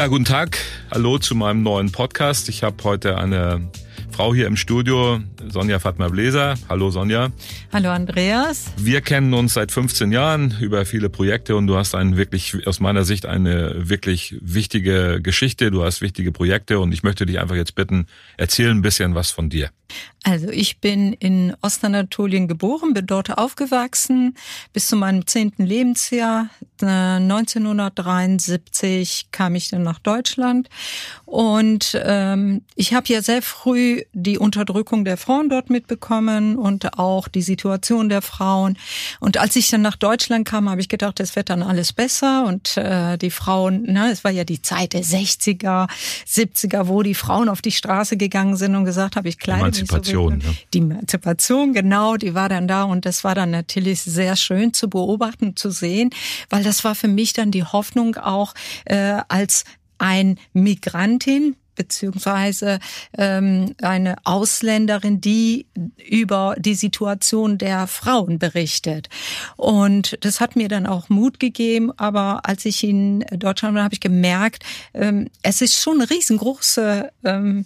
Ja, guten Tag. Hallo zu meinem neuen Podcast. Ich habe heute eine Frau hier im Studio, Sonja Fatma Bläser. Hallo Sonja. Hallo Andreas. Wir kennen uns seit 15 Jahren über viele Projekte und du hast einen wirklich, aus meiner Sicht, eine wirklich wichtige Geschichte. Du hast wichtige Projekte und ich möchte dich einfach jetzt bitten, erzähl ein bisschen was von dir. Also ich bin in Ostanatolien geboren, bin dort aufgewachsen bis zu meinem zehnten Lebensjahr. 1973 kam ich dann nach Deutschland und ähm, ich habe ja sehr früh die Unterdrückung der Frauen dort mitbekommen und auch die Situation der Frauen. Und als ich dann nach Deutschland kam, habe ich gedacht, es wird dann alles besser und äh, die Frauen, na, es war ja die Zeit der 60er, 70er, wo die Frauen auf die Straße gegangen sind und gesagt haben, ich kleide Emanzipation. So ja. Die Emanzipation, genau, die war dann da und das war dann natürlich sehr schön zu beobachten, zu sehen, weil das war für mich dann die Hoffnung auch äh, als ein Migrantin, beziehungsweise ähm, eine Ausländerin, die über die Situation der Frauen berichtet. Und das hat mir dann auch Mut gegeben. Aber als ich in Deutschland war, habe ich gemerkt, ähm, es ist schon eine riesengroße ähm,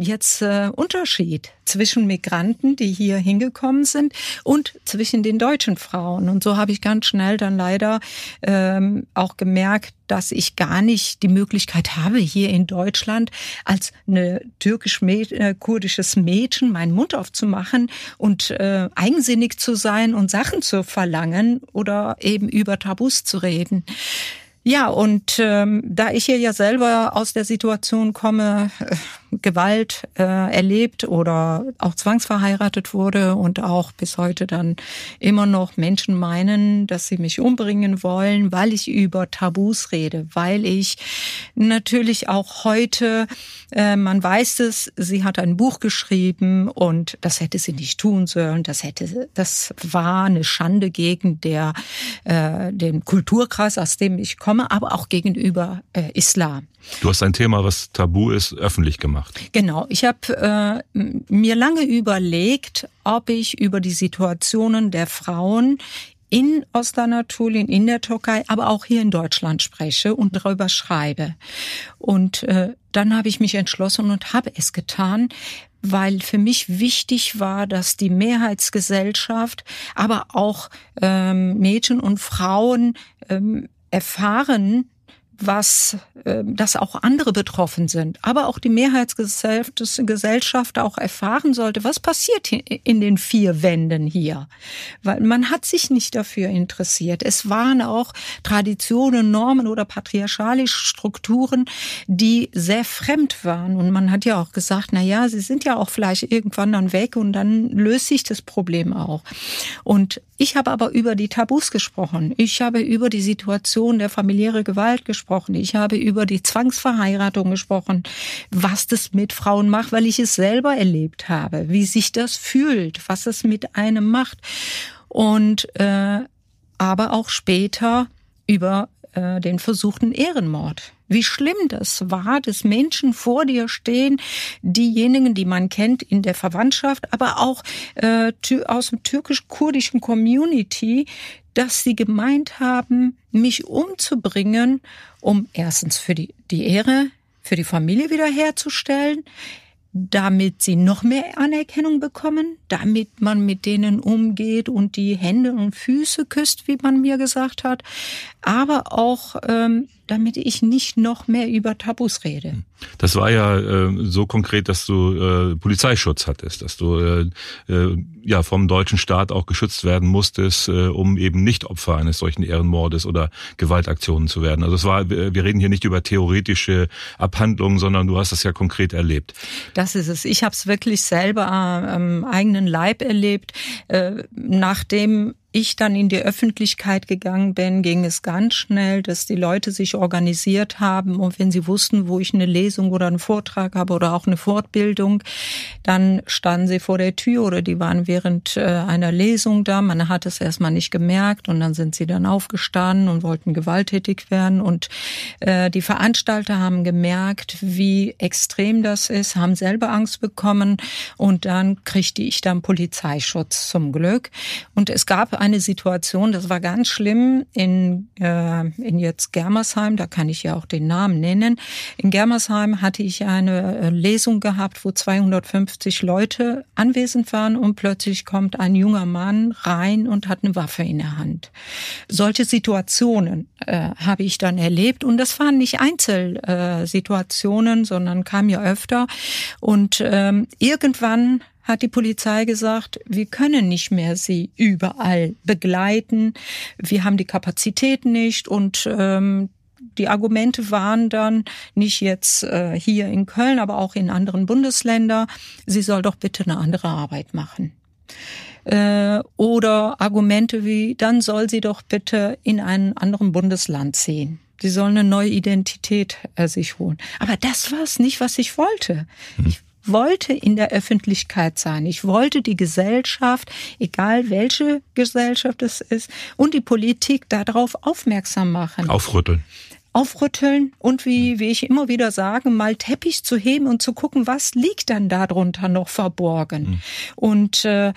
jetzt äh, Unterschied zwischen Migranten, die hier hingekommen sind, und zwischen den deutschen Frauen. Und so habe ich ganz schnell dann leider ähm, auch gemerkt, dass ich gar nicht die Möglichkeit habe, hier in Deutschland als eine türkisch-kurdisches äh, Mädchen meinen Mund aufzumachen und äh, eigensinnig zu sein und Sachen zu verlangen oder eben über Tabus zu reden. Ja, und ähm, da ich hier ja selber aus der Situation komme, äh, Gewalt äh, erlebt oder auch zwangsverheiratet wurde und auch bis heute dann immer noch Menschen meinen, dass sie mich umbringen wollen, weil ich über Tabus rede, weil ich natürlich auch heute, äh, man weiß es, sie hat ein Buch geschrieben und das hätte sie nicht tun sollen, das hätte, das war eine Schande gegen der, äh, den Kulturkreis, aus dem ich komme, aber auch gegenüber äh, Islam. Du hast ein Thema, was tabu ist, öffentlich gemacht. Genau. Ich habe äh, mir lange überlegt, ob ich über die Situationen der Frauen in Ostanatolien, in der Türkei, aber auch hier in Deutschland spreche und darüber schreibe. Und äh, dann habe ich mich entschlossen und habe es getan, weil für mich wichtig war, dass die Mehrheitsgesellschaft, aber auch ähm, Mädchen und Frauen ähm, erfahren, was, äh, dass auch andere betroffen sind, aber auch die Mehrheitsgesellschaft auch erfahren sollte, was passiert in den vier Wänden hier. Weil man hat sich nicht dafür interessiert. Es waren auch Traditionen, Normen oder patriarchalische Strukturen, die sehr fremd waren. Und man hat ja auch gesagt, na ja, sie sind ja auch vielleicht irgendwann dann weg und dann löst sich das Problem auch. Und ich habe aber über die Tabus gesprochen. Ich habe über die Situation der familiäre Gewalt gesprochen. Ich habe über die Zwangsverheiratung gesprochen, was das mit Frauen macht, weil ich es selber erlebt habe, wie sich das fühlt, was es mit einem macht. Und äh, aber auch später über äh, den versuchten Ehrenmord. Wie schlimm das war, dass Menschen vor dir stehen, diejenigen, die man kennt in der Verwandtschaft, aber auch äh, aus dem türkisch-kurdischen Community, dass sie gemeint haben, mich umzubringen, um erstens für die, die Ehre, für die Familie wiederherzustellen, damit sie noch mehr Anerkennung bekommen, damit man mit denen umgeht und die Hände und Füße küsst, wie man mir gesagt hat, aber auch ähm, damit ich nicht noch mehr über Tabus rede. Das war ja äh, so konkret, dass du äh, Polizeischutz hattest, dass du äh, äh, ja vom deutschen Staat auch geschützt werden musstest, äh, um eben nicht Opfer eines solchen Ehrenmordes oder Gewaltaktionen zu werden. Also es war, wir reden hier nicht über theoretische Abhandlungen, sondern du hast das ja konkret erlebt. Das ist es. Ich habe es wirklich selber am eigenen Leib erlebt, äh, nachdem ich dann in die Öffentlichkeit gegangen bin, ging es ganz schnell, dass die Leute sich organisiert haben. Und wenn sie wussten, wo ich eine Lesung oder einen Vortrag habe oder auch eine Fortbildung, dann standen sie vor der Tür oder die waren während äh, einer Lesung da. Man hat es erstmal nicht gemerkt und dann sind sie dann aufgestanden und wollten gewalttätig werden. Und äh, die Veranstalter haben gemerkt, wie extrem das ist, haben selber Angst bekommen. Und dann kriegte ich dann Polizeischutz zum Glück. Und es gab eine Situation, das war ganz schlimm in, äh, in jetzt Germersheim, da kann ich ja auch den Namen nennen. In Germersheim hatte ich eine äh, Lesung gehabt, wo 250 Leute anwesend waren und plötzlich kommt ein junger Mann rein und hat eine Waffe in der Hand. Solche Situationen äh, habe ich dann erlebt und das waren nicht Einzelsituationen, sondern kam ja öfter und ähm, irgendwann hat die Polizei gesagt, wir können nicht mehr sie überall begleiten, wir haben die Kapazität nicht und ähm, die Argumente waren dann nicht jetzt äh, hier in Köln, aber auch in anderen Bundesländern, sie soll doch bitte eine andere Arbeit machen. Äh, oder Argumente wie, dann soll sie doch bitte in einen anderen Bundesland ziehen. Sie soll eine neue Identität äh, sich holen. Aber das war es nicht, was ich wollte. Ich wollte in der Öffentlichkeit sein. Ich wollte die Gesellschaft, egal welche Gesellschaft es ist, und die Politik darauf aufmerksam machen. Aufrütteln aufrütteln und wie, wie ich immer wieder sage, mal Teppich zu heben und zu gucken, was liegt dann darunter noch verborgen. Mhm. Und äh,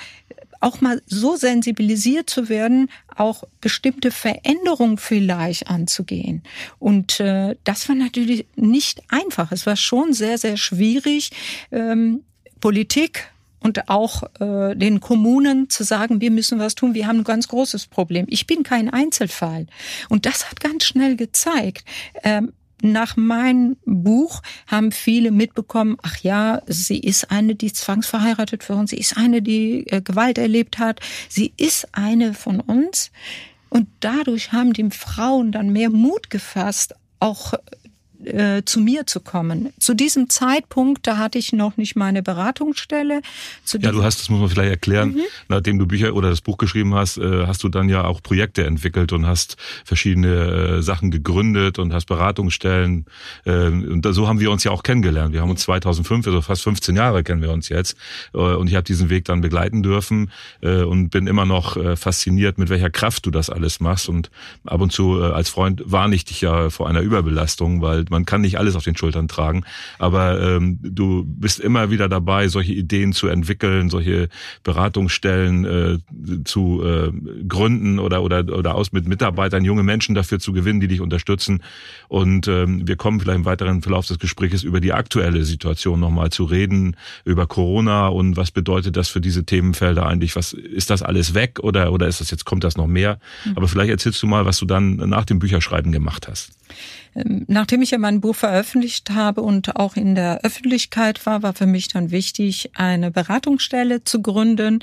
auch mal so sensibilisiert zu werden, auch bestimmte Veränderungen vielleicht anzugehen. Und äh, das war natürlich nicht einfach. Es war schon sehr, sehr schwierig, ähm, Politik und auch äh, den Kommunen zu sagen, wir müssen was tun, wir haben ein ganz großes Problem. Ich bin kein Einzelfall. Und das hat ganz schnell gezeigt, ähm, nach meinem Buch haben viele mitbekommen, ach ja, sie ist eine, die zwangsverheiratet für uns, sie ist eine, die äh, Gewalt erlebt hat, sie ist eine von uns. Und dadurch haben die Frauen dann mehr Mut gefasst, auch äh, zu mir zu kommen. Zu diesem Zeitpunkt, da hatte ich noch nicht meine Beratungsstelle. ja, du hast, das muss man vielleicht erklären, mhm. nachdem du Bücher oder das Buch geschrieben hast, äh, hast du dann ja auch Projekte entwickelt und hast verschiedene äh, Sachen gegründet und hast Beratungsstellen. Äh, und so haben wir uns ja auch kennengelernt. Wir haben uns 2005, also fast 15 Jahre kennen wir uns jetzt. Äh, und ich habe diesen Weg dann begleiten dürfen äh, und bin immer noch äh, fasziniert, mit welcher Kraft du das alles machst. Und ab und zu als Freund warne ich dich ja vor einer Überbelastung, weil man kann nicht alles auf den Schultern tragen, aber ähm, du bist immer wieder dabei, solche Ideen zu entwickeln, solche Beratungsstellen äh, zu äh, gründen oder oder oder aus mit Mitarbeitern junge Menschen dafür zu gewinnen, die dich unterstützen. Und ähm, wir kommen vielleicht im weiteren Verlauf des Gesprächs über die aktuelle Situation nochmal zu reden, über Corona und was bedeutet das für diese Themenfelder eigentlich? Was ist das alles weg oder oder ist das jetzt kommt das noch mehr? Mhm. Aber vielleicht erzählst du mal, was du dann nach dem Bücherschreiben gemacht hast. Ähm, nachdem ich ja mein Buch veröffentlicht habe und auch in der Öffentlichkeit war, war für mich dann wichtig, eine Beratungsstelle zu gründen,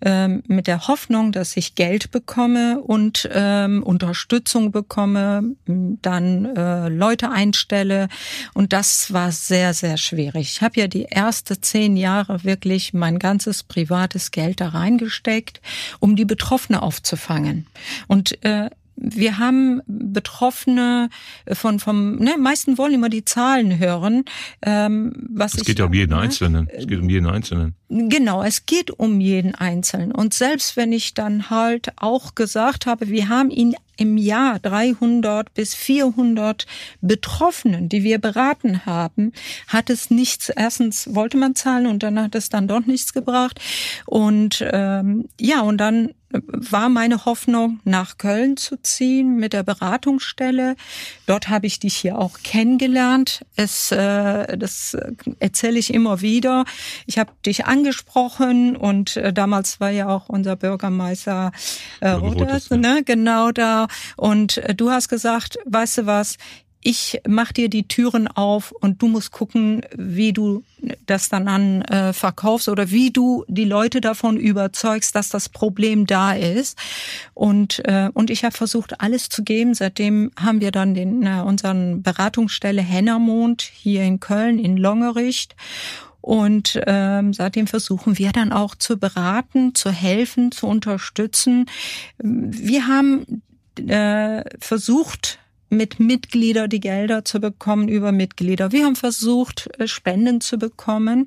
ähm, mit der Hoffnung, dass ich Geld bekomme und ähm, Unterstützung bekomme, dann äh, Leute einstelle. Und das war sehr, sehr schwierig. Ich habe ja die erste zehn Jahre wirklich mein ganzes privates Geld da reingesteckt, um die Betroffene aufzufangen. Und äh, wir haben Betroffene von vom ne, meisten wollen immer die Zahlen hören. Ähm, was es geht ja um jeden ne? Einzelnen. Es geht um jeden Einzelnen. Genau, es geht um jeden Einzelnen. Und selbst wenn ich dann halt auch gesagt habe, wir haben ihn im Jahr 300 bis 400 Betroffenen, die wir beraten haben, hat es nichts. Erstens wollte man zahlen und dann hat es dann doch nichts gebracht. Und ähm, ja, und dann war meine Hoffnung, nach Köln zu ziehen mit der Beratungsstelle. Dort habe ich dich hier auch kennengelernt. Es, äh, das erzähle ich immer wieder. Ich habe dich angesprochen und äh, damals war ja auch unser Bürgermeister äh, Roders, ne, genau da. Und äh, du hast gesagt, weißt du was, ich mach dir die Türen auf und du musst gucken, wie du das dann an äh, verkaufst oder wie du die Leute davon überzeugst, dass das Problem da ist. Und äh, und ich habe versucht, alles zu geben. Seitdem haben wir dann den äh, unseren Beratungsstelle Hennermond hier in Köln in Longericht. Und ähm, seitdem versuchen wir dann auch zu beraten, zu helfen, zu unterstützen. Wir haben äh, versucht, mit Mitglieder die Gelder zu bekommen über Mitglieder. Wir haben versucht, äh, Spenden zu bekommen,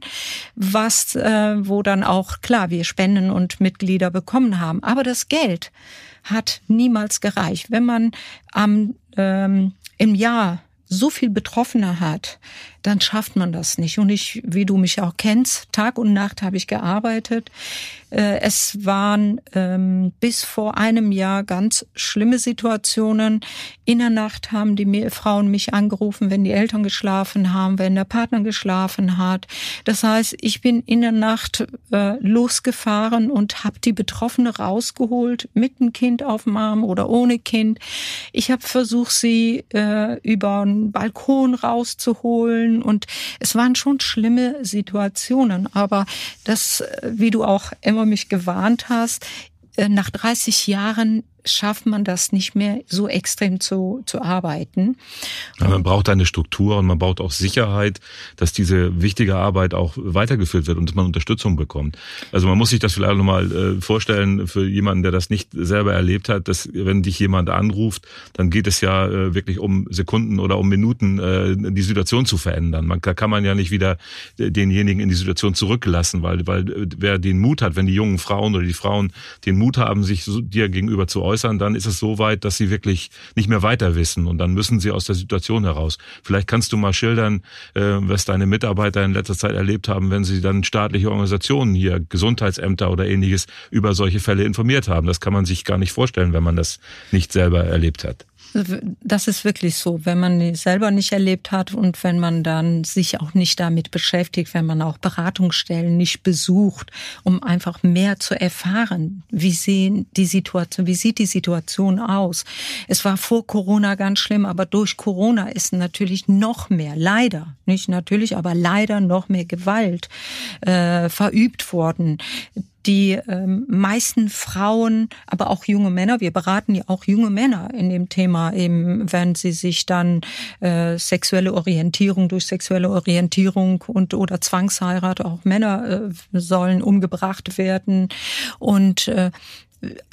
was, äh, wo dann auch, klar, wir Spenden und Mitglieder bekommen haben. Aber das Geld hat niemals gereicht. Wenn man am, ähm, im Jahr so viel Betroffene hat, dann schafft man das nicht. Und ich, wie du mich auch kennst, Tag und Nacht habe ich gearbeitet. Äh, es waren ähm, bis vor einem Jahr ganz schlimme Situationen. In der Nacht haben die Frauen mich angerufen, wenn die Eltern geschlafen haben, wenn der Partner geschlafen hat. Das heißt, ich bin in der Nacht äh, losgefahren und habe die Betroffene rausgeholt, mit dem Kind auf dem Arm oder ohne Kind. Ich habe versucht, sie äh, über einen Balkon rauszuholen und es waren schon schlimme Situationen. Aber das, äh, wie du auch immer mich gewarnt hast, äh, nach 30 Jahren schafft man das nicht mehr so extrem zu, zu arbeiten. Ja, man braucht eine Struktur und man braucht auch Sicherheit, dass diese wichtige Arbeit auch weitergeführt wird und dass man Unterstützung bekommt. Also man muss sich das vielleicht nochmal äh, vorstellen für jemanden, der das nicht selber erlebt hat, dass wenn dich jemand anruft, dann geht es ja äh, wirklich um Sekunden oder um Minuten, äh, die Situation zu verändern. Man, da kann man ja nicht wieder denjenigen in die Situation zurücklassen, weil, weil wer den Mut hat, wenn die jungen Frauen oder die Frauen den Mut haben, sich dir gegenüber zu äußern, äußern, dann ist es so weit, dass sie wirklich nicht mehr weiter wissen und dann müssen sie aus der Situation heraus. Vielleicht kannst du mal schildern, äh, was deine Mitarbeiter in letzter Zeit erlebt haben, wenn sie dann staatliche Organisationen hier, Gesundheitsämter oder ähnliches über solche Fälle informiert haben. Das kann man sich gar nicht vorstellen, wenn man das nicht selber erlebt hat. Das ist wirklich so, wenn man es selber nicht erlebt hat und wenn man dann sich auch nicht damit beschäftigt, wenn man auch Beratungsstellen nicht besucht, um einfach mehr zu erfahren, wie sehen die Situation, wie sieht die Situation aus. Es war vor Corona ganz schlimm, aber durch Corona ist natürlich noch mehr, leider, nicht natürlich, aber leider noch mehr Gewalt äh, verübt worden die ähm, meisten Frauen, aber auch junge Männer, wir beraten ja auch junge Männer in dem Thema, eben wenn sie sich dann äh, sexuelle Orientierung durch sexuelle Orientierung und oder Zwangsheirat, auch Männer äh, sollen umgebracht werden. Und äh,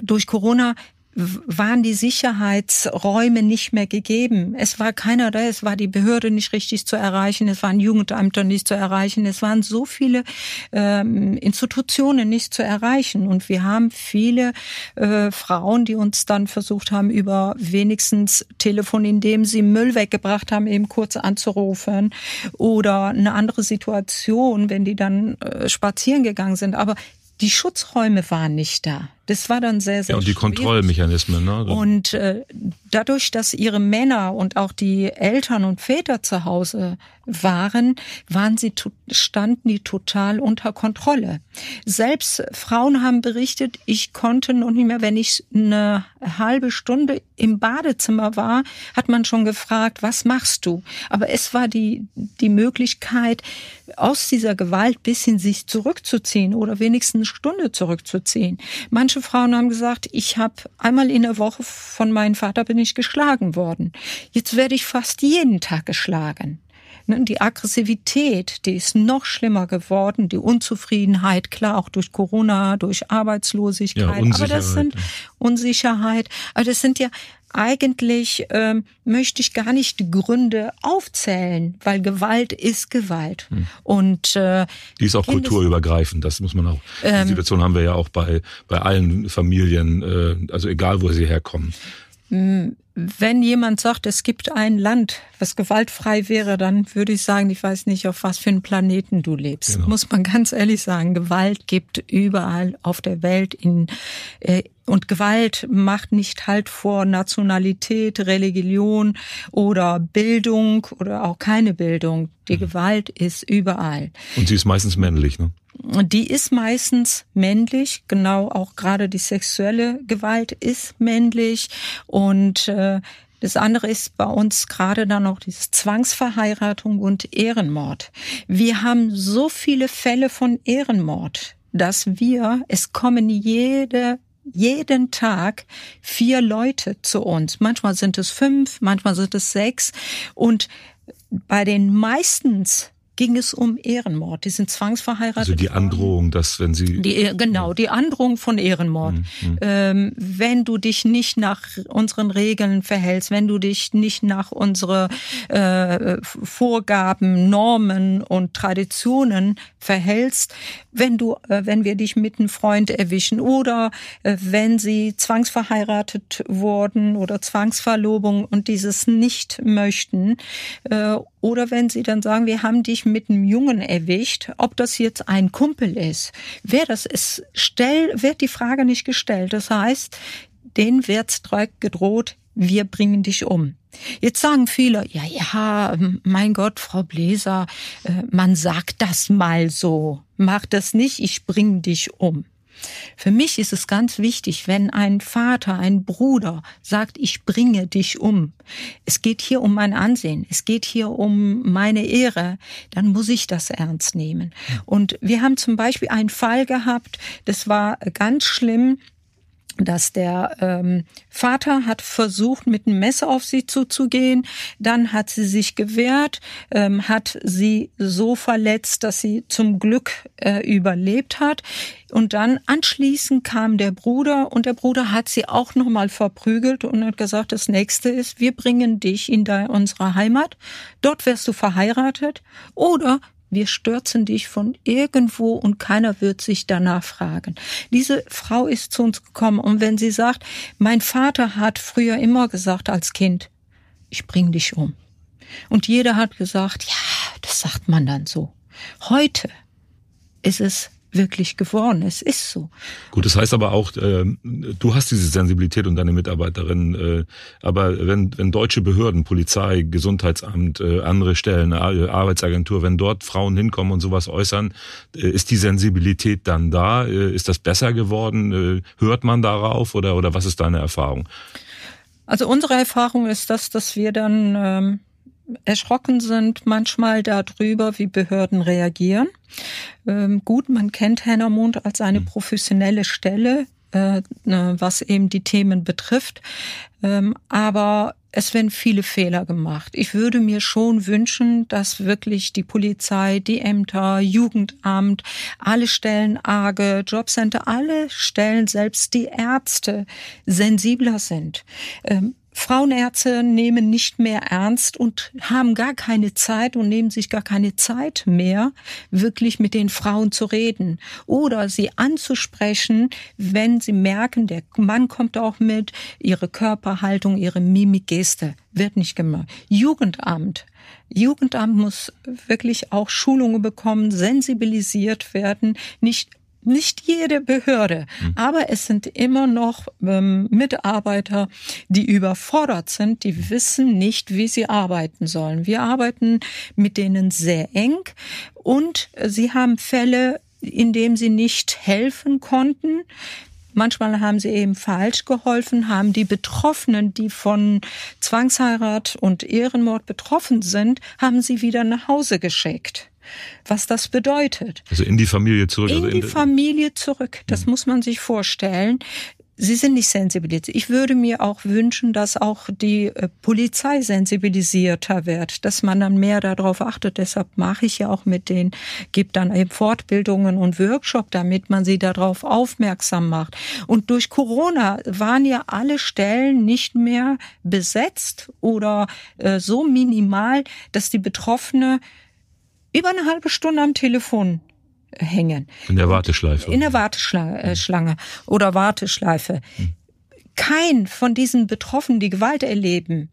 durch Corona waren die Sicherheitsräume nicht mehr gegeben. Es war keiner da, es war die Behörde nicht richtig zu erreichen, es waren Jugendämter nicht zu erreichen, es waren so viele ähm, Institutionen nicht zu erreichen. Und wir haben viele äh, Frauen, die uns dann versucht haben, über wenigstens Telefon, indem sie Müll weggebracht haben, eben kurz anzurufen oder eine andere Situation, wenn die dann äh, spazieren gegangen sind. Aber die Schutzräume waren nicht da. Das war dann sehr, sehr Ja, und die schwierig. Kontrollmechanismen. Ne? Und äh, dadurch, dass ihre Männer und auch die Eltern und Väter zu Hause waren, waren sie standen die total unter Kontrolle. Selbst Frauen haben berichtet, ich konnte noch nicht mehr, wenn ich eine halbe Stunde im Badezimmer war, hat man schon gefragt, was machst du? Aber es war die die Möglichkeit aus dieser Gewalt bisschen sich zurückzuziehen oder wenigstens eine Stunde zurückzuziehen. Manche Frauen haben gesagt, ich habe einmal in der Woche von meinem Vater bin ich geschlagen worden. Jetzt werde ich fast jeden Tag geschlagen. Ne, die Aggressivität, die ist noch schlimmer geworden, die Unzufriedenheit, klar auch durch Corona, durch Arbeitslosigkeit, ja, aber das sind Unsicherheit, aber das sind ja eigentlich ähm, möchte ich gar nicht die Gründe aufzählen, weil Gewalt ist Gewalt. Hm. Und äh, die ist auch Kindes kulturübergreifend. Das muss man auch. Ähm, die Situation haben wir ja auch bei bei allen Familien, äh, also egal wo sie herkommen. Wenn jemand sagt, es gibt ein Land, was gewaltfrei wäre, dann würde ich sagen, ich weiß nicht, auf was für einen Planeten du lebst. Genau. Muss man ganz ehrlich sagen. Gewalt gibt überall auf der Welt in, äh, und Gewalt macht nicht halt vor Nationalität, Religion oder Bildung oder auch keine Bildung. Die mhm. Gewalt ist überall. Und sie ist meistens männlich, ne? die ist meistens männlich, genau auch gerade die sexuelle Gewalt ist männlich und äh, das andere ist bei uns gerade dann noch diese Zwangsverheiratung und Ehrenmord. Wir haben so viele Fälle von Ehrenmord, dass wir, es kommen jede jeden Tag vier Leute zu uns. Manchmal sind es fünf, manchmal sind es sechs. Und bei den meistens ging es um Ehrenmord. Die sind zwangsverheiratet. Also die Androhung, dass wenn sie die, genau die Androhung von Ehrenmord. Mhm. mhm. Ähm, wenn du dich nicht nach unseren Regeln verhältst, wenn du dich nicht nach unsere äh, Vorgaben, Normen und Traditionen verhältst, wenn du, äh, wenn wir dich mit einem Freund erwischen oder äh, wenn sie zwangsverheiratet wurden oder Zwangsverlobung und dieses nicht möchten äh, oder wenn sie dann sagen, wir haben dich mit einem Jungen erwischt, ob das jetzt ein Kumpel ist, wer das ist, stell, wird die Frage nicht gestellt. Das heißt, denen wird gedroht, wir bringen dich um. Jetzt sagen viele, ja, ja, mein Gott, Frau Bläser, äh, man sagt das mal so. Mach das nicht, ich bring dich um. Für mich ist es ganz wichtig, wenn ein Vater, ein Bruder sagt, ich bringe dich um. Es geht hier um mein Ansehen, es geht hier um meine Ehre, dann muss ich das ernst nehmen. Und wir haben zum Beispiel einen Fall gehabt, das war ganz schlimm dass der ähm, Vater hat versucht, mit einem Messer auf sie zuzugehen. Dann hat sie sich gewehrt, ähm, hat sie so verletzt, dass sie zum Glück äh, überlebt hat. Und dann anschließend kam der Bruder und der Bruder hat sie auch nochmal verprügelt und hat gesagt, das nächste ist, wir bringen dich in unsere Heimat. Dort wirst du verheiratet oder wir stürzen dich von irgendwo und keiner wird sich danach fragen. Diese Frau ist zu uns gekommen und wenn sie sagt, mein Vater hat früher immer gesagt als Kind, ich bring dich um. Und jeder hat gesagt, ja, das sagt man dann so. Heute ist es wirklich geworden. Es ist so. Gut, das heißt aber auch, äh, du hast diese Sensibilität und deine Mitarbeiterin, äh, aber wenn, wenn deutsche Behörden, Polizei, Gesundheitsamt, äh, andere Stellen, Arbeitsagentur, wenn dort Frauen hinkommen und sowas äußern, äh, ist die Sensibilität dann da? Äh, ist das besser geworden? Äh, hört man darauf oder, oder was ist deine Erfahrung? Also unsere Erfahrung ist das, dass wir dann ähm, erschrocken sind manchmal darüber, wie Behörden reagieren. Ähm, gut, man kennt Hennermond als eine mhm. professionelle Stelle, äh, ne, was eben die Themen betrifft. Ähm, aber es werden viele Fehler gemacht. Ich würde mir schon wünschen, dass wirklich die Polizei, die Ämter, Jugendamt, alle Stellen, AGE, Jobcenter, alle Stellen, selbst die Ärzte sensibler sind. Ähm, Frauenärzte nehmen nicht mehr ernst und haben gar keine Zeit und nehmen sich gar keine Zeit mehr, wirklich mit den Frauen zu reden oder sie anzusprechen, wenn sie merken, der Mann kommt auch mit, ihre Körperhaltung, ihre Mimik, Geste wird nicht gemacht. Jugendamt. Jugendamt muss wirklich auch Schulungen bekommen, sensibilisiert werden, nicht nicht jede Behörde, mhm. aber es sind immer noch ähm, Mitarbeiter, die überfordert sind, die wissen nicht, wie sie arbeiten sollen. Wir arbeiten mit denen sehr eng und sie haben Fälle, in denen sie nicht helfen konnten. Manchmal haben sie eben falsch geholfen, haben die Betroffenen, die von Zwangsheirat und Ehrenmord betroffen sind, haben sie wieder nach Hause geschickt was das bedeutet. Also in die Familie zurück. In also in die Familie zurück. Das mhm. muss man sich vorstellen. Sie sind nicht sensibilisiert. Ich würde mir auch wünschen, dass auch die äh, Polizei sensibilisierter wird, dass man dann mehr darauf achtet. Deshalb mache ich ja auch mit denen, gibt dann eben Fortbildungen und Workshop, damit man sie darauf aufmerksam macht. Und durch Corona waren ja alle Stellen nicht mehr besetzt oder äh, so minimal, dass die Betroffene über eine halbe Stunde am Telefon hängen. In der Warteschleife. In der Warteschlange äh, oder Warteschleife. Hm. Kein von diesen Betroffenen, die Gewalt erleben,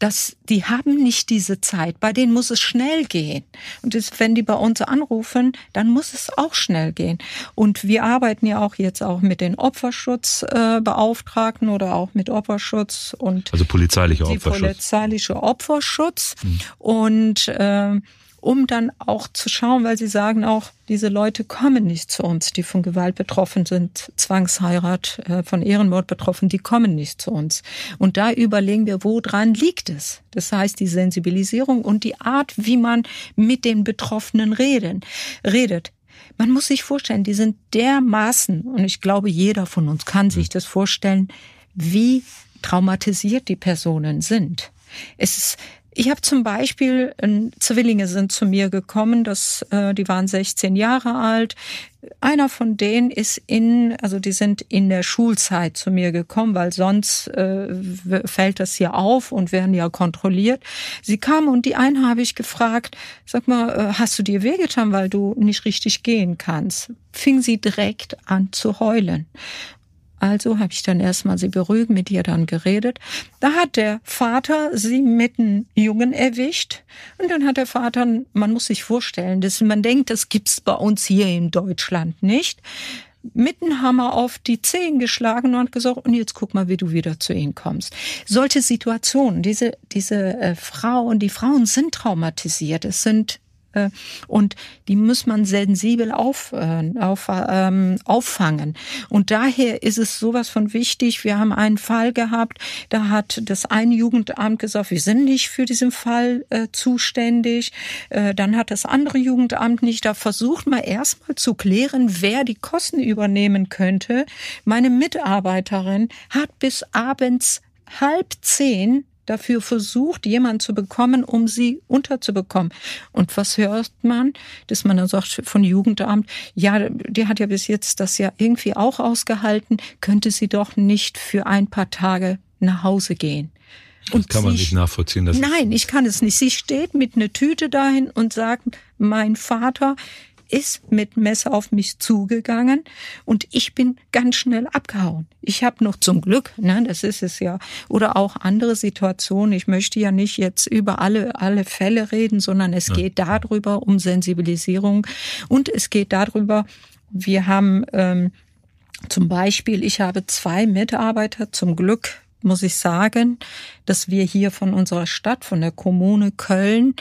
das, die haben nicht diese Zeit. Bei denen muss es schnell gehen. Und das, wenn die bei uns anrufen, dann muss es auch schnell gehen. Und wir arbeiten ja auch jetzt auch mit den Opferschutzbeauftragten äh, oder auch mit Opferschutz und also polizeilicher Opferschutz. Polizeiliche Opferschutz. Hm. Und äh, um dann auch zu schauen, weil sie sagen auch, diese Leute kommen nicht zu uns, die von Gewalt betroffen sind, Zwangsheirat, äh, von Ehrenmord betroffen, die kommen nicht zu uns. Und da überlegen wir, woran liegt es? Das heißt, die Sensibilisierung und die Art, wie man mit den Betroffenen reden, redet. Man muss sich vorstellen, die sind dermaßen, und ich glaube, jeder von uns kann sich das vorstellen, wie traumatisiert die Personen sind. Es ist Ich habe zum Beispiel, äh, Zwillinge sind zu mir gekommen, das, äh, die waren 16 Jahre alt. Einer von denen ist in, also die sind in der Schulzeit zu mir gekommen, weil sonst äh, fällt das hier auf und werden ja kontrolliert. Sie kamen und die einen habe ich gefragt, sag mal, äh, hast du dir wehgetan, weil du nicht richtig gehen kannst? Fing sie direkt an zu heulen. Also habe ich dann erstmal sie beruhigt, mit ihr dann geredet. Da hat der Vater sie mit einem Jungen erwischt. Und dann hat der Vater, man muss sich vorstellen, dass man denkt, das gibt's bei uns hier in Deutschland nicht, mit einem Hammer auf die Zehen geschlagen und gesagt, und jetzt guck mal, wie du wieder zu ihnen kommst. Solche Situationen, diese, diese äh, Frauen, die Frauen sind traumatisiert. Es sind und die muss man sensibel auf, äh, auf, ähm, auffangen. Und daher ist es sowas von wichtig. Wir haben einen Fall gehabt, da hat das eine Jugendamt gesagt, wir sind nicht für diesen Fall äh, zuständig. Äh, dann hat das andere Jugendamt nicht. Da versucht man erstmal zu klären, wer die Kosten übernehmen könnte. Meine Mitarbeiterin hat bis abends halb zehn dafür versucht, jemanden zu bekommen, um sie unterzubekommen. Und was hört man? Dass man dann sagt von Jugendamt, ja, die hat ja bis jetzt das ja irgendwie auch ausgehalten, könnte sie doch nicht für ein paar Tage nach Hause gehen. Und das kann man nicht nachvollziehen. nein, ich kann es nicht. Sie steht mit einer Tüte dahin und sagt, mein Vater ist mit Messer auf mich zugegangen und ich bin ganz schnell abgehauen. Ich habe noch zum Glück, ne, das ist es ja, oder auch andere Situationen. Ich möchte ja nicht jetzt über alle alle Fälle reden, sondern es ja. geht darüber um Sensibilisierung und es geht darüber. Wir haben ähm, zum Beispiel, ich habe zwei Mitarbeiter zum Glück muss ich sagen, dass wir hier von unserer Stadt, von der Kommune Köln.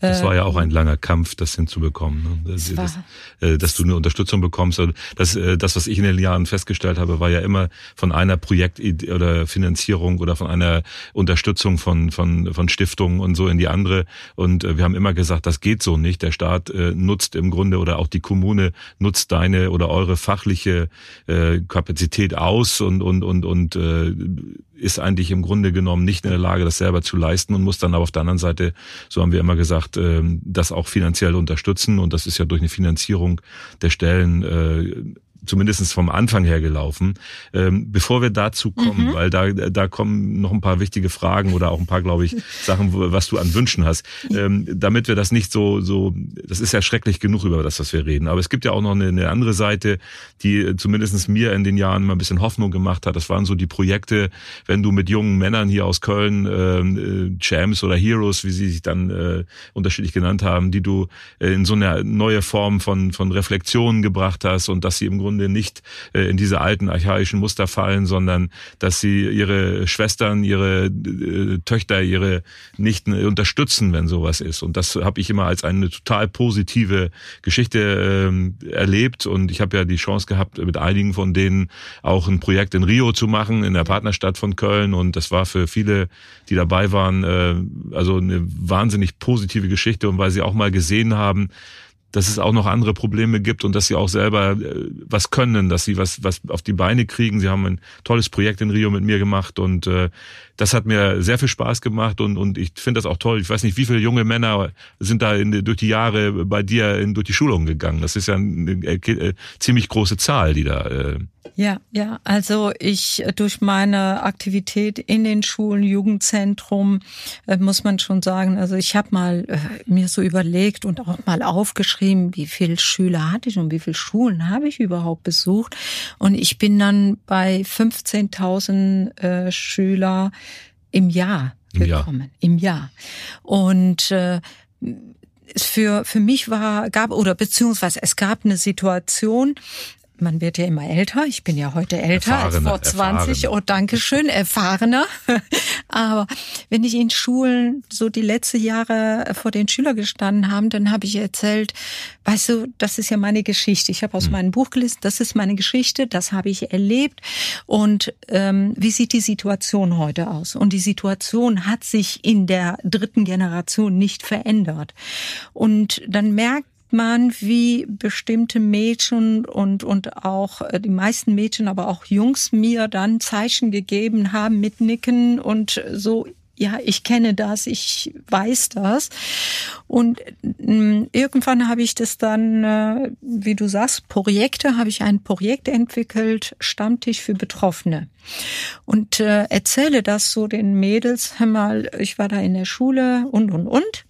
Das war ja auch ein langer Kampf, das hinzubekommen, ne? das, das, äh, dass du eine Unterstützung bekommst. Das, äh, das, was ich in den Jahren festgestellt habe, war ja immer von einer Projektidee oder Finanzierung oder von einer Unterstützung von, von, von Stiftungen und so in die andere. Und äh, wir haben immer gesagt, das geht so nicht. Der Staat nutzt im Grunde oder auch die Kommune nutzt deine oder eure fachliche Kapazität aus und, und, und, und ist eigentlich im Grunde genommen nicht in der Lage, das selber zu leisten und muss dann aber auf der anderen Seite, so haben wir immer gesagt, ähm, das auch finanziell unterstützen. Und das ist ja durch eine Finanzierung der Stellen äh, zumindest vom Anfang her gelaufen. Ähm, bevor wir dazu kommen, mhm. weil da, da kommen noch ein paar wichtige Fragen oder auch ein paar, glaube ich, Sachen, was du an Wünschen hast. Ähm, damit wir das nicht so, so, das ist ja schrecklich genug über das, was wir reden. Aber es gibt ja auch noch eine, eine andere Seite, die zumindest mir in den Jahren mal ein bisschen Hoffnung gemacht hat. Das waren so die Projekte, wenn du mit jungen Männern hier aus Köln, ähm, äh, Champs oder Heroes, wie sie sich dann äh, unterschiedlich genannt haben, die du äh, in so eine neue Form von, von Reflexionen gebracht hast und dass sie im Grunde Grunde nicht äh, in diese alten archaischen Muster fallen, sondern dass sie ihre Schwestern, ihre äh, Töchter, ihre Nichten unterstützen, wenn sowas ist. Und das habe ich immer als eine total positive Geschichte äh, erlebt. Und ich habe ja die Chance gehabt, mit einigen von denen auch ein Projekt in Rio zu machen, in der Partnerstadt von Köln. Und das war für viele, die dabei waren, äh, also eine wahnsinnig positive Geschichte. Und weil sie auch mal gesehen haben, dass es auch noch andere Probleme gibt und dass sie auch selber äh, was können, dass sie was, was auf die Beine kriegen. Sie haben ein tolles Projekt in Rio mit mir gemacht und äh, das hat mir sehr viel Spaß gemacht und, und ich finde das auch toll. Ich weiß nicht, wie viele junge Männer sind da in, durch die Jahre bei dir in, durch die Schulung gegangen. Das ist ja eine, eine, eine ziemlich große Zahl, die da. Äh ja, ja, also ich durch meine Aktivität in den Schulen, Jugendzentrum, äh, muss man schon sagen, also ich habe mal äh, mir so überlegt und auch mal aufgeschrieben, wie viele Schüler hatte ich und wie viele Schulen habe ich überhaupt besucht. Und ich bin dann bei 15.000 äh, Schüler im Jahr gekommen, Im Jahr. Im Jahr. Und äh, für, für mich war, gab, oder beziehungsweise es gab eine Situation, man wird ja immer älter. Ich bin ja heute älter als vor 20. Erfahrener. Oh, danke schön, erfahrener. Aber wenn ich in Schulen so die letzten Jahre vor den Schülern gestanden haben, dann habe ich erzählt, weißt du, das ist ja meine Geschichte. Ich habe aus hm. meinem Buch gelesen, das ist meine Geschichte, das habe ich erlebt. Und ähm, wie sieht die Situation heute aus? Und die Situation hat sich in der dritten Generation nicht verändert. Und dann merkt man, wie bestimmte Mädchen und, und auch äh, die meisten Mädchen, aber auch Jungs mir dann Zeichen gegeben haben mit Nicken und so ja, ich kenne das, ich weiß das. Und äh, irgendwann habe ich das dann, äh, wie du sagst, Projekte, habe ich ein Projekt entwickelt, Stammtisch für Betroffene. Und äh, erzähle das so den Mädels, hör mal, ich war da in der Schule und, und, und.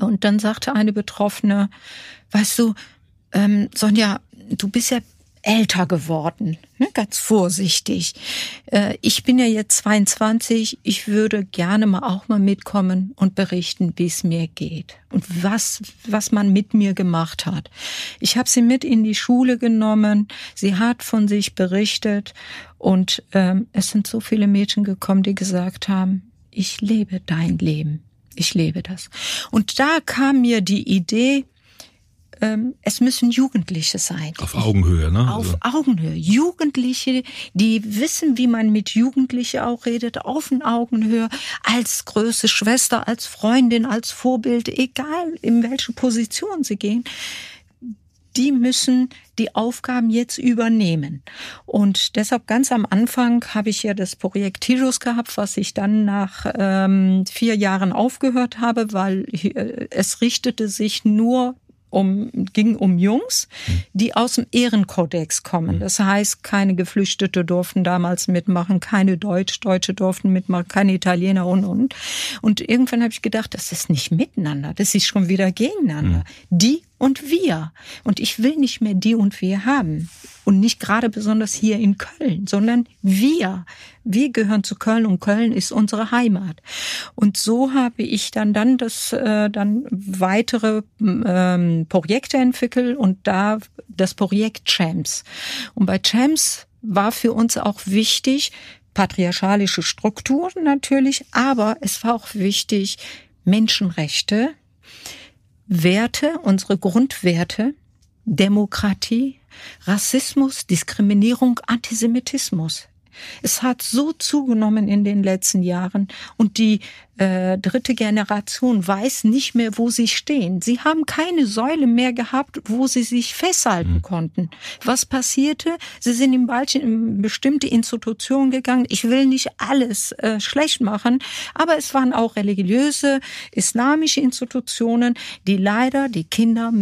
Und dann sagte eine Betroffene, weißt du, ähm, Sonja, du bist ja älter geworden, ne, ganz vorsichtig. Äh, ich bin ja jetzt 22, ich würde gerne mal auch mal mitkommen und berichten, wie es mir geht und was, was man mit mir gemacht hat. Ich habe sie mit in die Schule genommen, sie hat von sich berichtet und ähm, es sind so viele Mädchen gekommen, die gesagt haben, ich lebe dein Leben. Ich lebe das. Und da kam mir die Idee, ähm, es müssen Jugendliche sein. Auf Augenhöhe, ne? Auf also. Augenhöhe. Jugendliche, die wissen, wie man mit Jugendlichen auch redet, auf Augenhöhe, als größte Schwester, als Freundin, als Vorbild, egal in welche Position sie gehen die müssen die Aufgaben jetzt übernehmen. Und deshalb ganz am Anfang habe ich ja das Projekt Tiros gehabt, was ich dann nach ähm, vier Jahren aufgehört habe, weil äh, es richtete sich nur um, ging um Jungs, die aus dem Ehrenkodex kommen. Das heißt, keine Geflüchtete durften damals mitmachen, keine Deutsch, Deutsche durften mitmachen, keine Italiener und und. Und irgendwann habe ich gedacht, das ist nicht miteinander, das ist schon wieder gegeneinander. Mhm. Die und wir. Und ich will nicht mehr die und wir haben. Und nicht gerade besonders hier in Köln, sondern wir. Wir gehören zu Köln und Köln ist unsere Heimat. Und so habe ich dann dann das äh, dann weitere ähm, Projekte entwickelt und da das Projekt Champs. Und bei Champs war für uns auch wichtig, patriarchalische Strukturen natürlich, aber es war auch wichtig, Menschenrechte, Werte, unsere Grundwerte, Demokratie, Rassismus, Diskriminierung, Antisemitismus. Es hat so zugenommen in den letzten Jahren und die äh, dritte Generation weiß nicht mehr, wo sie stehen. Sie haben keine Säule mehr gehabt, wo sie sich festhalten mhm. konnten. Was passierte? Sie sind in, in bestimmte Institutionen gegangen. Ich will nicht alles äh, schlecht machen, aber es waren auch religiöse, islamische Institutionen, die leider die Kinder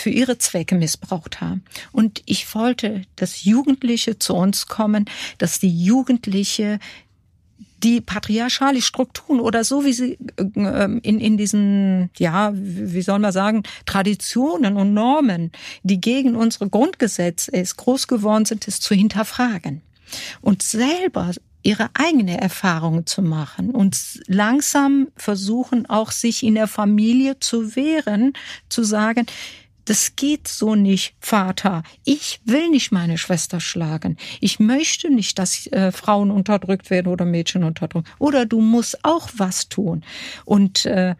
für ihre Zwecke missbraucht haben. Und ich wollte, dass Jugendliche zu uns kommen, dass die Jugendliche die patriarchale Strukturen oder so wie sie äh, in, in diesen, ja, wie soll man sagen, Traditionen und Normen, die gegen unsere Grundgesetze ist, groß geworden sind, es zu hinterfragen. Und selber ihre eigene Erfahrungen zu machen und langsam versuchen auch sich in der Familie zu wehren, zu sagen, das geht so nicht, Vater. Ich will nicht meine Schwester schlagen. Ich möchte nicht, dass äh, Frauen unterdrückt werden oder Mädchen unterdrückt. Oder du musst auch was tun. Und äh,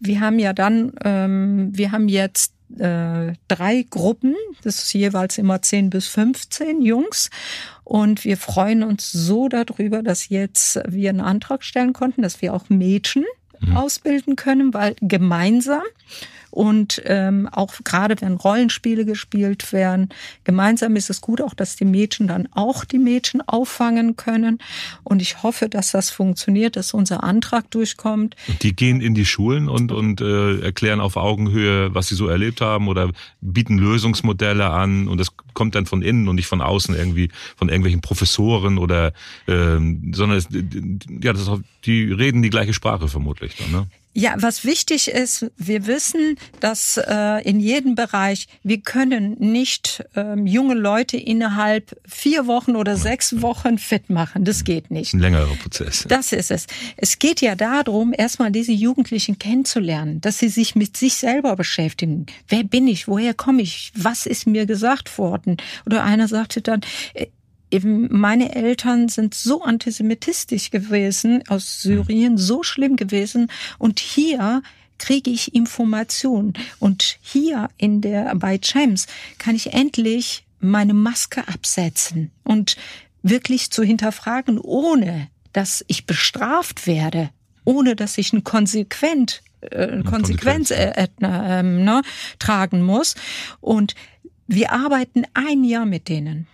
wir haben ja dann, ähm, wir haben jetzt äh, drei Gruppen, das ist jeweils immer 10 bis 15 Jungs. Und wir freuen uns so darüber, dass jetzt wir einen Antrag stellen konnten, dass wir auch Mädchen mhm. ausbilden können, weil gemeinsam und ähm, auch gerade wenn Rollenspiele gespielt werden, gemeinsam ist es gut auch, dass die Mädchen dann auch die Mädchen auffangen können. Und ich hoffe, dass das funktioniert, dass unser Antrag durchkommt. Die gehen in die Schulen und, und äh, erklären auf Augenhöhe, was sie so erlebt haben oder bieten Lösungsmodelle an und das kommt dann von innen und nicht von außen irgendwie von irgendwelchen Professoren oder ähm, sondern es, ja, das ist auch, die reden die gleiche Sprache vermutlich dann, ne? Ja, was wichtig ist, wir wissen, dass äh, in jedem Bereich, wir können nicht ähm, junge Leute innerhalb vier Wochen oder sechs Wochen fit machen. Das geht nicht. Ein längerer Prozess. Das ist es. Es geht ja darum, erstmal diese Jugendlichen kennenzulernen, dass sie sich mit sich selber beschäftigen. Wer bin ich? Woher komme ich? Was ist mir gesagt worden? Oder einer sagte dann, äh, eben meine Eltern sind so antisemitistisch gewesen aus Syrien, so schlimm gewesen und hier kriege ich Informationen und hier in der bei Chems kann ich endlich meine Maske absetzen und wirklich zu hinterfragen, ohne dass ich bestraft werde, ohne dass ich eine konsequent äh, Konsequenz äh, äh, ne, tragen muss. Und wir arbeiten ein Jahr mit denen.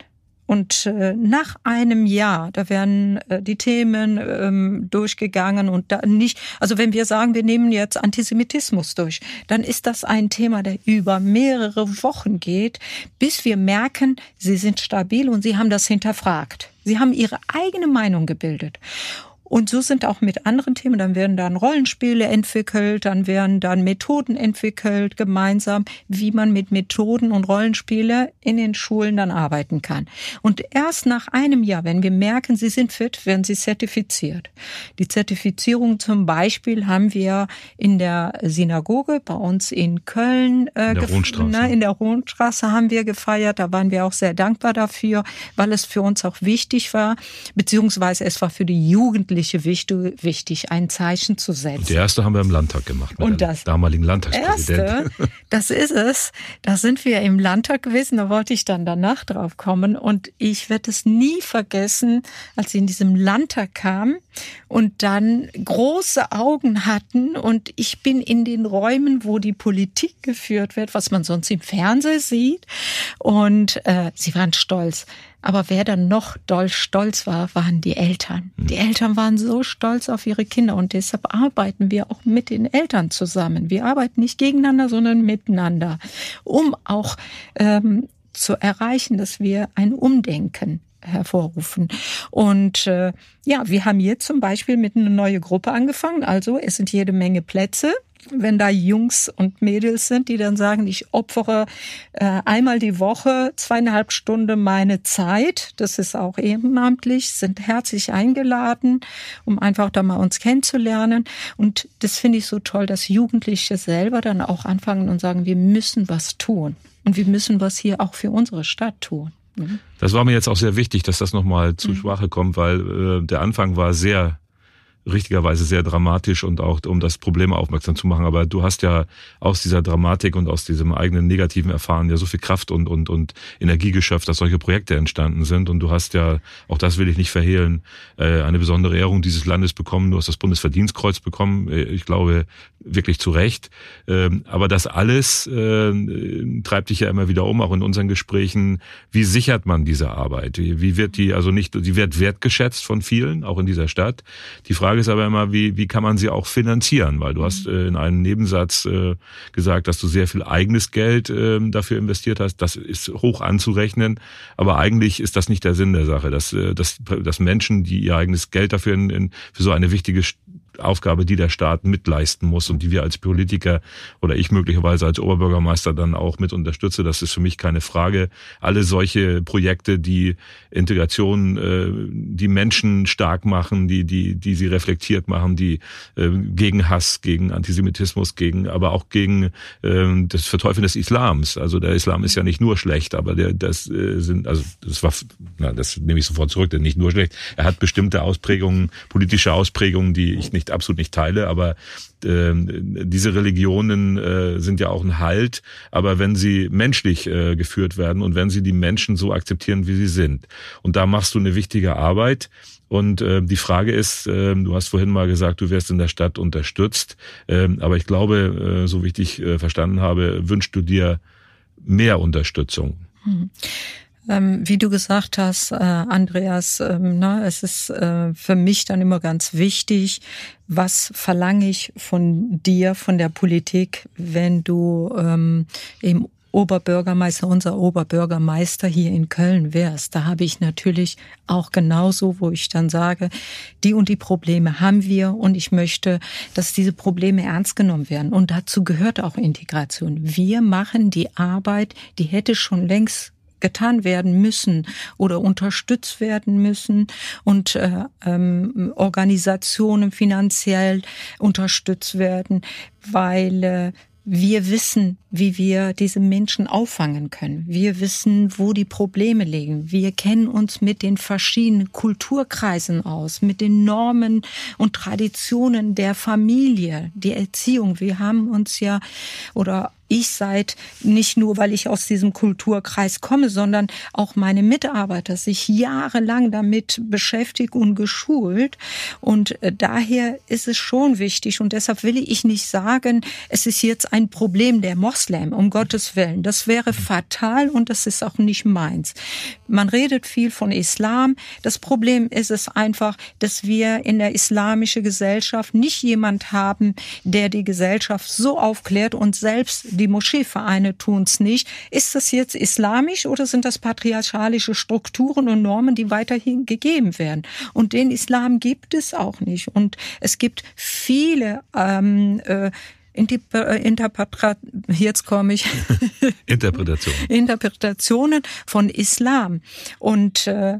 Und äh, nach einem Jahr, da werden äh, die Themen ähm, durchgegangen und da nicht, also wenn wir sagen, wir nehmen jetzt Antisemitismus durch, dann ist das ein Thema, der über mehrere Wochen geht, bis wir merken, sie sind stabil und sie haben das hinterfragt. Sie haben ihre eigene Meinung gebildet. Und so sind auch mit anderen Themen, dann werden dann Rollenspiele entwickelt, dann werden dann Methoden entwickelt gemeinsam, wie man mit Methoden und Rollenspiele in den Schulen dann arbeiten kann. Und erst nach einem Jahr, wenn wir merken, sie sind fit, werden sie zertifiziert. Die Zertifizierung zum Beispiel haben wir in der Synagoge bei uns in Köln äh, in der. Ne, in der Rundstraße haben wir gefeiert. Da waren wir auch sehr dankbar dafür, weil es für uns auch wichtig war, beziehungsweise es war für die Jugendlichen Jugendliche wichtig, ein Zeichen zu setzen. Und die erste haben wir im Landtag gemacht, und das damaligen Landtagspräsidenten. Erste, das ist es. Da sind wir im Landtag gewesen, da wollte ich dann danach drauf kommen. Und ich werde es nie vergessen, als sie in diesem Landtag kamen und dann große Augen hatten und ich bin in den Räumen, wo die Politik geführt wird, was man sonst im Fernsehen sieht. Und äh, sie waren stolz. Aber wer dann noch doll stolz war, waren die Eltern. Die hm. Eltern waren so stolz auf ihre Kinder und deshalb arbeiten wir auch mit den Eltern zusammen. Wir arbeiten nicht gegeneinander, sondern miteinander, um auch ähm, zu erreichen, dass wir ein Umdenken hervorrufen. Und äh, ja, wir haben hier zum Beispiel mit einer neuen Gruppe angefangen. Also es sind jede Menge Plätze wenn da Jungs und Mädels sind, die dann sagen, ich opfere äh, einmal die Woche zweieinhalb Stunden meine Zeit, das ist auch ehrenamtlich, sind herzlich eingeladen, um einfach da mal uns kennenzulernen. Und das finde ich so toll, dass Jugendliche selber dann auch anfangen und sagen, wir müssen was tun. Und wir müssen was hier auch für unsere Stadt tun. Mhm. Das war mir jetzt auch sehr wichtig, dass das nochmal zur mhm. Sprache kommt, weil äh, der Anfang war sehr richtigerweise sehr dramatisch und auch um das Problem aufmerksam zu machen. Aber du hast ja aus dieser Dramatik und aus diesem eigenen negativen Erfahren ja so viel Kraft und, und, und Energie geschöpft, dass solche Projekte entstanden sind. Und du hast ja, auch das will ich nicht verhehlen, äh, eine besondere Ehrung dieses Landes bekommen. Du hast das Bundesverdienstkreuz bekommen. Äh, ich glaube, wirklich zu Recht. Ähm, aber das alles äh, treibt dich ja immer wieder um, auch in unseren Gesprächen. Wie sichert man diese Arbeit? Wie wird die, also nicht, die wird wertgeschätzt von vielen, auch in dieser Stadt. Die Frage Frage ist aber immer, wie, wie kann man sie auch finanzieren? Weil du hast mhm. äh, in einem Nebensatz äh, gesagt, dass du sehr viel eigenes Geld äh, dafür investiert hast. Das ist hoch anzurechnen. Aber eigentlich ist das nicht der Sinn der Sache, dass, äh, dass, dass Menschen, die ihr eigenes Geld dafür in, in, für so eine wichtige Aufgabe, die der Staat mitleisten muss und die wir als Politiker oder ich möglicherweise als Oberbürgermeister dann auch mit unterstütze. Das ist für mich keine Frage. Alle solche Projekte, die Integration, äh, die Menschen stark machen, die, die, die sie reflektiert machen, die äh, gegen Hass, gegen Antisemitismus, gegen, aber auch gegen äh, das Verteufeln des Islams. Also der Islam ist ja nicht nur schlecht, aber der, das sind, also das war, na, das nehme ich sofort zurück, denn nicht nur schlecht. Er hat bestimmte Ausprägungen, politische Ausprägungen, die ich nicht absolut nicht teile, aber äh, diese Religionen äh, sind ja auch ein Halt, aber wenn sie menschlich äh, geführt werden und wenn sie die Menschen so akzeptieren, wie sie sind. Und da machst du eine wichtige Arbeit. Und äh, die Frage ist, äh, du hast vorhin mal gesagt, du wirst in der Stadt unterstützt, äh, aber ich glaube, äh, so wie ich dich äh, verstanden habe, wünschst du dir mehr Unterstützung. Hm. Ähm, wie du gesagt hast, äh, Andreas, ähm, na, es ist äh, für mich dann immer ganz wichtig, was verlange ich von dir, von der Politik, wenn du ähm, eben Oberbürgermeister, unser Oberbürgermeister hier in Köln wärst. Da habe ich natürlich auch genauso, wo ich dann sage, die und die Probleme haben wir und ich möchte, dass diese Probleme ernst genommen werden. Und dazu gehört auch Integration. Wir machen die Arbeit, die hätte schon längst getan werden müssen oder unterstützt werden müssen und äh, ähm, Organisationen finanziell unterstützt werden, weil äh, wir wissen, wie wir diese Menschen auffangen können. Wir wissen, wo die Probleme liegen. Wir kennen uns mit den verschiedenen Kulturkreisen aus, mit den Normen und Traditionen der Familie, die Erziehung. Wir haben uns ja oder ich seit nicht nur, weil ich aus diesem Kulturkreis komme, sondern auch meine Mitarbeiter sich jahrelang damit beschäftigt und geschult. Und äh, daher ist es schon wichtig und deshalb will ich nicht sagen, es ist jetzt ein Problem der Moslem Moslem, um Gottes Willen. Das wäre fatal und das ist auch nicht meins. Man redet viel von Islam. Das Problem ist es einfach, dass wir in der islamischen Gesellschaft nicht jemand haben, der die Gesellschaft so aufklärt und selbst die Moscheevereine tun es nicht. Ist das jetzt islamisch oder sind das patriarchalische Strukturen und Normen, die weiterhin gegeben werden? Und den Islam gibt es auch nicht. Und es gibt viele ähm, äh, Interpretation, jetzt komme ich. Interpretation. Interpretationen von Islam. Und äh,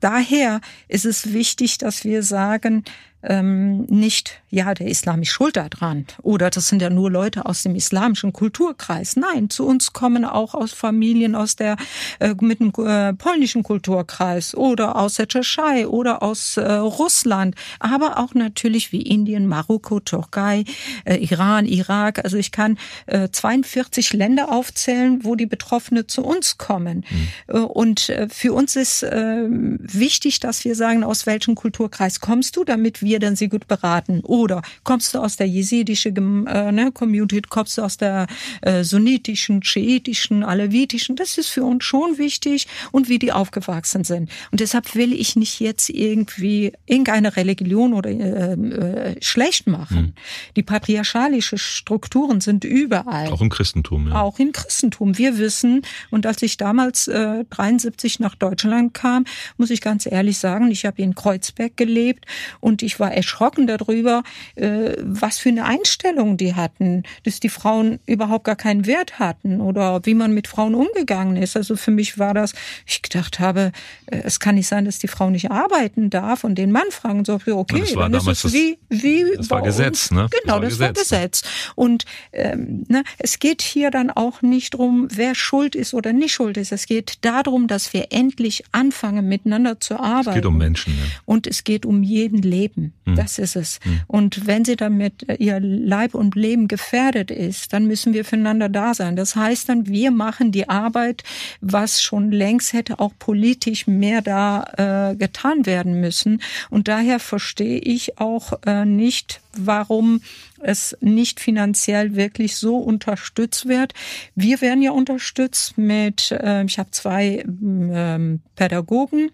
daher ist es wichtig, dass wir sagen, ähm, nicht, ja, der Islam ist schuld daran oder das sind ja nur Leute aus dem islamischen Kulturkreis. Nein, zu uns kommen auch aus Familien aus der äh, mit dem äh, polnischen Kulturkreis oder aus der Tschechei oder aus äh, Russland, aber auch natürlich wie Indien, Marokko, Türkei, äh, Iran, Irak. Also ich kann äh, 42 Länder aufzählen, wo die Betroffene zu uns kommen. Mhm. und äh, für uns ist äh, wichtig, dass wir sagen, aus welchem Kulturkreis kommst du, damit wir wir dann sie gut beraten. Oder kommst du aus der jesidischen äh, ne, Community, kommst du aus der äh, sunnitischen, schiitischen, alevitischen, das ist für uns schon wichtig und wie die aufgewachsen sind. Und deshalb will ich nicht jetzt irgendwie irgendeine Religion oder äh, äh, schlecht machen. Hm. Die patriarchalischen Strukturen sind überall. Auch im Christentum, ja. Auch im Christentum. Wir wissen, und als ich damals äh, 73 nach Deutschland kam, muss ich ganz ehrlich sagen, ich habe in Kreuzberg gelebt und ich war erschrocken darüber, äh, was für eine Einstellung die hatten, dass die Frauen überhaupt gar keinen Wert hatten oder wie man mit Frauen umgegangen ist. Also für mich war das, ich gedacht habe, äh, es kann nicht sein, dass die Frau nicht arbeiten darf und den Mann fragen so, okay, das war dann ist es wie, wie das war Gesetz, ne? Genau, das war, das Gesetz. war Gesetz. Und ähm, ne, es geht hier dann auch nicht drum, wer schuld ist oder nicht schuld ist. Es geht darum, dass wir endlich anfangen, miteinander zu arbeiten. Es geht um Menschen. Ja. Und es geht um jeden Leben. Hm. Das ist es. Hm. Und wenn sie damit äh, ihr Leib und Leben gefährdet ist, dann müssen wir füreinander da sein. Das heißt dann, wir machen die Arbeit, was schon längst hätte auch politisch mehr da äh, getan werden müssen. Und daher verstehe ich auch äh, nicht, warum es nicht finanziell wirklich so unterstützt wird. Wir werden ja unterstützt mit, äh, ich habe zwei äh, Pädagogen,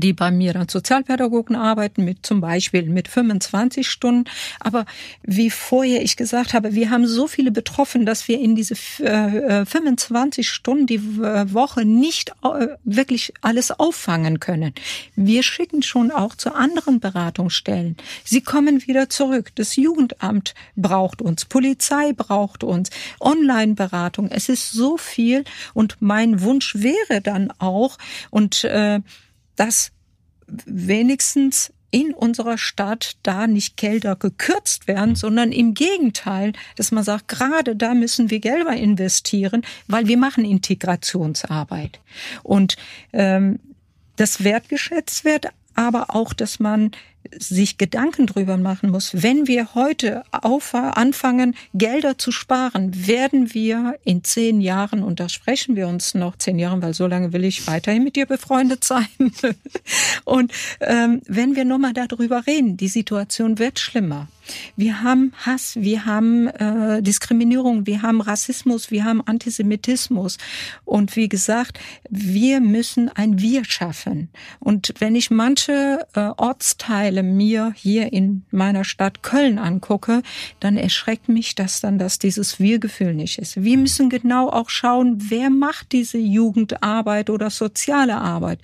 die bei mir als Sozialpädagogen arbeiten, mit zum Beispiel mit 25 Stunden. Aber wie vorher ich gesagt habe, wir haben so viele betroffen, dass wir in diese äh, 25 Stunden die äh, Woche nicht äh, wirklich alles auffangen können. Wir schicken schon auch zu anderen Beratungsstellen. Sie kommen wieder zurück. Das Jugendamt braucht uns, Polizei braucht uns, Online-Beratung. Es ist so viel und mein Wunsch wäre dann auch und äh, dass wenigstens in unserer Stadt da nicht Gelder gekürzt werden, sondern im Gegenteil, dass man sagt, gerade da müssen wir Gelder investieren, weil wir machen Integrationsarbeit. Und ähm, das wertgeschätzt wird, aber auch, dass man sich Gedanken drüber machen muss, wenn wir heute auf, anfangen, Gelder zu sparen, werden wir in zehn Jahren, und da sprechen wir uns noch zehn Jahren, weil so lange will ich weiterhin mit dir befreundet sein. und ähm, wenn wir nochmal darüber reden, die Situation wird schlimmer. Wir haben Hass, wir haben äh, Diskriminierung, wir haben Rassismus, wir haben Antisemitismus. Und wie gesagt, wir müssen ein Wir schaffen. Und wenn ich manche äh, Ortsteile mir hier in meiner Stadt Köln angucke, dann erschreckt mich das dann, dass dieses Wir-Gefühl nicht ist. Wir müssen genau auch schauen, wer macht diese Jugendarbeit oder soziale Arbeit.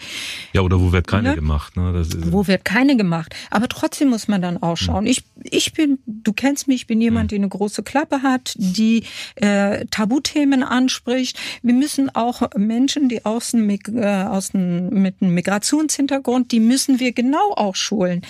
Ja, oder wo wird keine ne? gemacht? Ne? wo wird keine gemacht? Aber trotzdem muss man dann auch schauen. Hm. Ich, ich ich bin, du kennst mich, ich bin jemand, hm. die eine große Klappe hat, die äh, Tabuthemen anspricht. Wir müssen auch Menschen, die aus, äh, aus mit einem Migrationshintergrund, die müssen wir genau auch schulen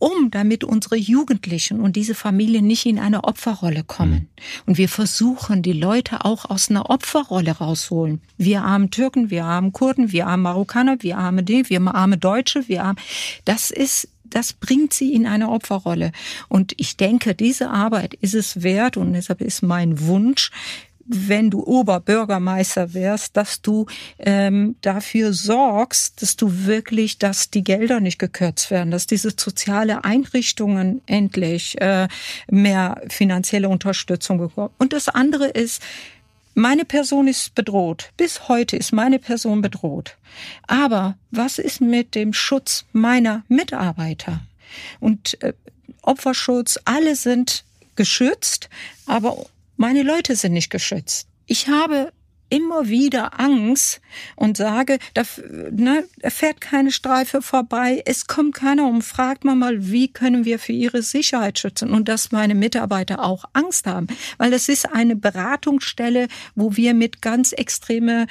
um, damit unsere Jugendlichen und diese Familien nicht in eine Opferrolle kommen. Mhm. Und wir versuchen, die Leute auch aus einer Opferrolle rausholen. Wir armen Türken, wir armen Kurden, wir armen Marokkaner, wir arme die, wir arme Deutsche, wir armen. Das ist das bringt sie in eine Opferrolle. Und ich denke, diese Arbeit ist es wert und deshalb ist mein Wunsch, wenn du Oberbürgermeister wärst, dass du ähm, dafür sorgst, dass du wirklich, dass die Gelder nicht gekürzt werden, dass diese soziale Einrichtungen endlich äh, mehr finanzielle Unterstützung bekommen. Und das andere ist, meine Person ist bedroht. Bis heute ist meine Person bedroht. Aber was ist mit dem Schutz meiner Mitarbeiter? Und äh, Opferschutz, alle sind geschützt, aber meine Leute sind nicht geschützt. Ich habe immer wieder Angst und sage, da, ne, fährt keine Streife vorbei, es kommt keiner und fragt man mal, wie können wir für ihre Sicherheit schützen? Und dass meine Mitarbeiter auch Angst haben, weil das ist eine Beratungsstelle, wo wir mit ganz extreme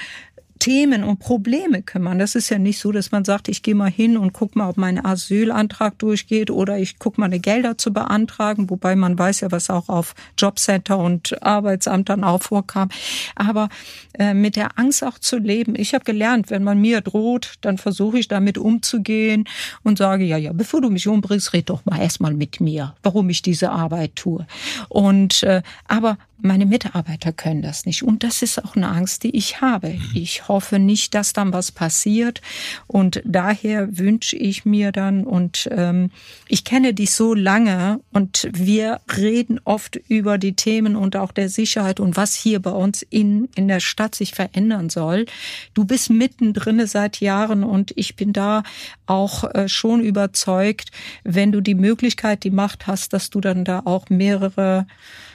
Themen und Probleme kümmern. Das ist ja nicht so, dass man sagt, ich gehe mal hin und guck mal, ob mein Asylantrag durchgeht oder ich guck mal, eine Gelder zu beantragen, wobei man weiß ja, was auch auf Jobcenter und Arbeitsamt dann auch vorkam. Aber äh, mit der Angst auch zu leben. Ich habe gelernt, wenn man mir droht, dann versuche ich damit umzugehen und sage, ja, ja, bevor du mich umbringst, red doch mal erstmal mit mir, warum ich diese Arbeit tue. Und äh, aber meine Mitarbeiter können das nicht. Und das ist auch eine Angst, die ich habe. Ich hoffe nicht, dass dann was passiert. Und daher wünsche ich mir dann, und ähm, ich kenne dich so lange und wir reden oft über die Themen und auch der Sicherheit und was hier bei uns in, in der Stadt sich verändern soll. Du bist mittendrin seit Jahren und ich bin da auch äh, schon überzeugt, wenn du die Möglichkeit, die Macht hast, dass du dann da auch mehrere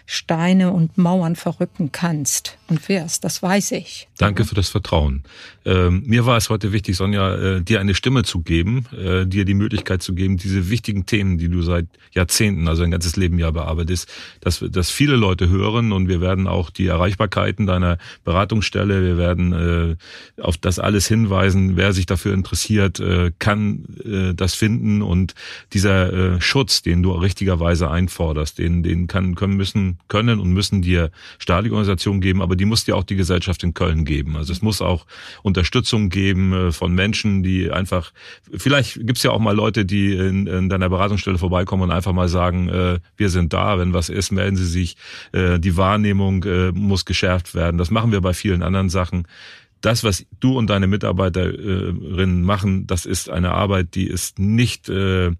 Steine und Mauern verrücken kannst und wirst. Das weiß ich. Danke für das Vertrauen. Ähm, mir war es heute wichtig, Sonja, äh, dir eine Stimme zu geben, äh, dir die Möglichkeit zu geben, diese wichtigen Themen, die du seit Jahrzehnten, also ein ganzes Leben ja bearbeitest, dass, dass viele Leute hören und wir werden auch die Erreichbarkeiten deiner Beratungsstelle, wir werden äh, auf das alles hinweisen. Wer sich dafür interessiert, äh, kann äh, das finden und dieser äh, Schutz, den du richtigerweise einforderst, den, den kann, können müssen, können und müssen dir staatliche Organisationen geben, aber die muss dir auch die Gesellschaft in Köln geben. Also es muss auch Unterstützung geben äh, von Menschen, die einfach, vielleicht gibt's ja auch mal Leute, die in, in deiner Beratungsstelle vorbeikommen und einfach mal sagen, äh, wir sind da, wenn was ist, melden Sie sich, äh, die Wahrnehmung äh, muss geschärft werden. Das machen wir bei vielen anderen Sachen das, was du und deine Mitarbeiterinnen machen, das ist eine Arbeit, die ist nicht äh,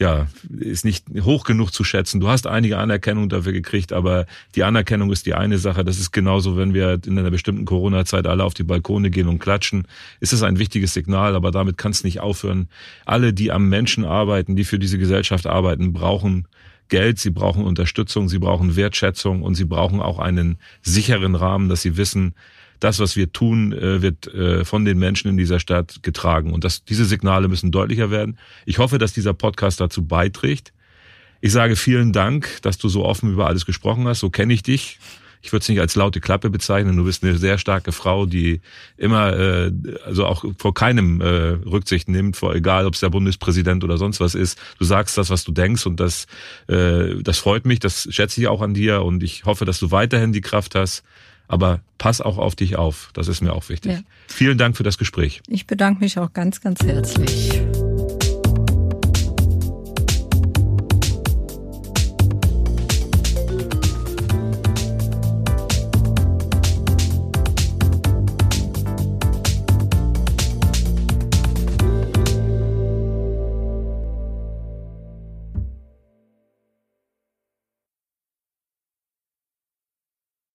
ja, ist nicht hoch genug zu schätzen. Du hast einige Anerkennung dafür gekriegt, aber die Anerkennung ist die eine Sache. Das ist genauso, wenn wir in einer bestimmten Corona-Zeit alle auf die Balkone gehen und klatschen, ist es ein wichtiges Signal, aber damit kann es nicht aufhören. Alle, die am Menschen arbeiten, die für diese Gesellschaft arbeiten, brauchen Geld, sie brauchen Unterstützung, sie brauchen Wertschätzung und sie brauchen auch einen sicheren Rahmen, dass sie wissen, das, was wir tun, äh, wird äh, von den Menschen in dieser Stadt getragen. Und das, diese Signale müssen deutlicher werden. Ich hoffe, dass dieser Podcast dazu beiträgt. Ich sage vielen Dank, dass du so offen über alles gesprochen hast. So kenne ich dich. Ich würde es nicht als laute Klappe bezeichnen. Du bist eine sehr starke Frau, die immer, äh, also auch vor keinem äh, Rücksicht nimmt, vor egal, ob es der Bundespräsident oder sonst was ist. Du sagst das, was du denkst und das, äh, das freut mich. Das schätze ich auch an dir und ich hoffe, dass du weiterhin die Kraft hast, aber pass auch auf dich auf. Das ist mir auch wichtig. Ja. Vielen Dank für das Gespräch. Ich bedanke mich auch ganz, ganz herzlich.